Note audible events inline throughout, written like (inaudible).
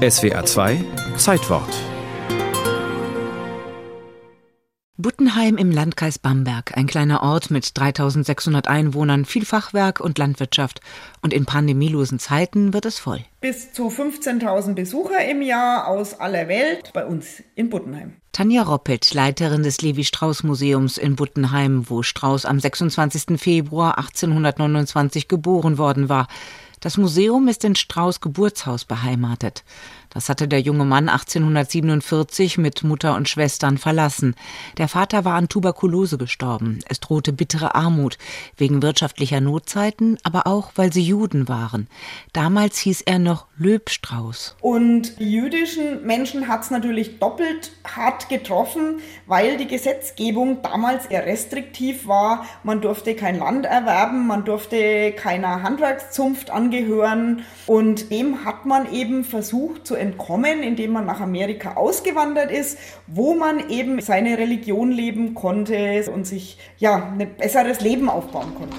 SWA 2 Zeitwort Buttenheim im Landkreis Bamberg, ein kleiner Ort mit 3600 Einwohnern, viel Fachwerk und Landwirtschaft. Und in pandemielosen Zeiten wird es voll. Bis zu 15.000 Besucher im Jahr aus aller Welt bei uns in Buttenheim. Tanja Roppelt, Leiterin des Levi-Strauss-Museums in Buttenheim, wo Strauss am 26. Februar 1829 geboren worden war. Das Museum ist in Strauß Geburtshaus beheimatet. Das hatte der junge Mann 1847 mit Mutter und Schwestern verlassen. Der Vater war an Tuberkulose gestorben. Es drohte bittere Armut, wegen wirtschaftlicher Notzeiten, aber auch, weil sie Juden waren. Damals hieß er noch Löbstrauß. Und die jüdischen Menschen hat es natürlich doppelt hart getroffen, weil die Gesetzgebung damals eher restriktiv war. Man durfte kein Land erwerben, man durfte keiner Handwerkszunft angehören. Und dem hat man eben versucht zu entkommen, indem man nach Amerika ausgewandert ist, wo man eben seine Religion leben konnte und sich ja ein besseres Leben aufbauen konnte.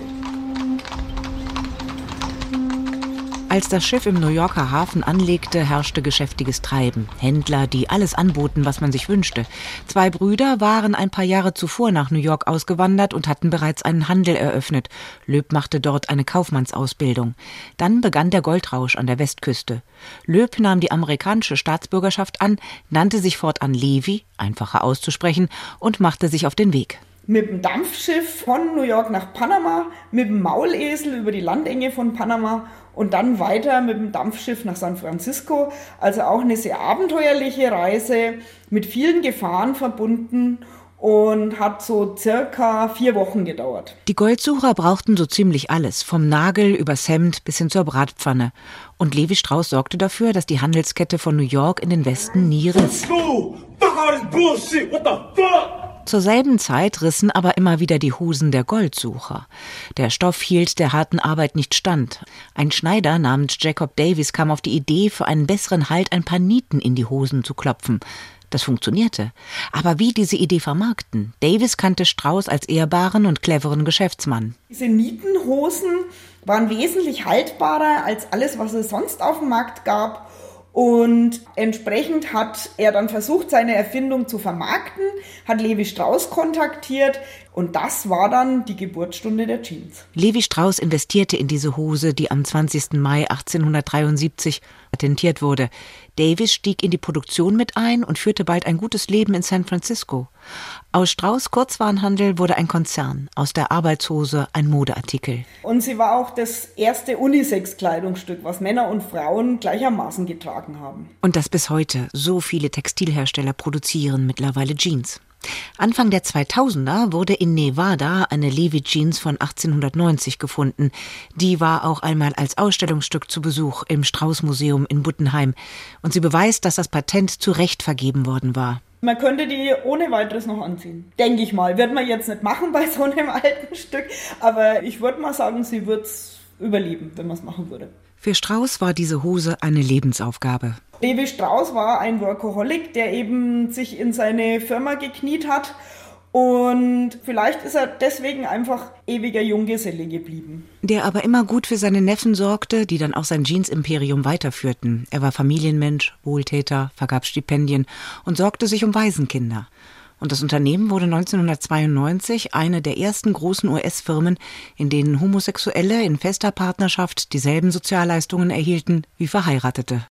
Als das Schiff im New Yorker Hafen anlegte, herrschte geschäftiges Treiben. Händler, die alles anboten, was man sich wünschte. Zwei Brüder waren ein paar Jahre zuvor nach New York ausgewandert und hatten bereits einen Handel eröffnet. Löb machte dort eine Kaufmannsausbildung. Dann begann der Goldrausch an der Westküste. Löb nahm die amerikanische Staatsbürgerschaft an, nannte sich fortan Levi, einfacher auszusprechen, und machte sich auf den Weg mit dem Dampfschiff von New York nach Panama, mit dem Maulesel über die Landenge von Panama und dann weiter mit dem Dampfschiff nach San Francisco. Also auch eine sehr abenteuerliche Reise mit vielen Gefahren verbunden und hat so circa vier Wochen gedauert. Die Goldsucher brauchten so ziemlich alles, vom Nagel übers Hemd bis hin zur Bratpfanne. Und Levi Strauss sorgte dafür, dass die Handelskette von New York in den Westen nie riss. Zur selben Zeit rissen aber immer wieder die Hosen der Goldsucher. Der Stoff hielt der harten Arbeit nicht stand. Ein Schneider namens Jacob Davis kam auf die Idee, für einen besseren Halt ein paar Nieten in die Hosen zu klopfen. Das funktionierte. Aber wie diese Idee vermarkten? Davis kannte Strauß als ehrbaren und cleveren Geschäftsmann. Diese Nietenhosen waren wesentlich haltbarer als alles, was es sonst auf dem Markt gab und entsprechend hat er dann versucht, seine Erfindung zu vermarkten, hat Levi Strauss kontaktiert und das war dann die Geburtsstunde der Jeans. Levi Strauss investierte in diese Hose, die am 20. Mai 1873 patentiert wurde. Davis stieg in die Produktion mit ein und führte bald ein gutes Leben in San Francisco. Aus Strauß Kurzwarenhandel wurde ein Konzern, aus der Arbeitshose ein Modeartikel. Und sie war auch das erste Unisex-Kleidungsstück, was Männer und Frauen gleichermaßen getragen haben. Und das bis heute. So viele Textilhersteller produzieren mittlerweile Jeans. Anfang der 2000er wurde in Nevada eine Levi Jeans von 1890 gefunden. Die war auch einmal als Ausstellungsstück zu Besuch im Strauß Museum in Buttenheim und sie beweist, dass das Patent zu Recht vergeben worden war. Man könnte die ohne weiteres noch anziehen. Denke ich mal. Wird man jetzt nicht machen bei so einem (laughs) alten Stück, aber ich würde mal sagen, sie wird es überleben, wenn man es machen würde. Für Strauß war diese Hose eine Lebensaufgabe. Levi Strauss war ein Workaholic, der eben sich in seine Firma gekniet hat und vielleicht ist er deswegen einfach ewiger Junggeselle geblieben. Der aber immer gut für seine Neffen sorgte, die dann auch sein Jeans-Imperium weiterführten. Er war Familienmensch, Wohltäter, vergab Stipendien und sorgte sich um Waisenkinder. Und das Unternehmen wurde 1992 eine der ersten großen US-Firmen, in denen Homosexuelle in fester Partnerschaft dieselben Sozialleistungen erhielten wie Verheiratete.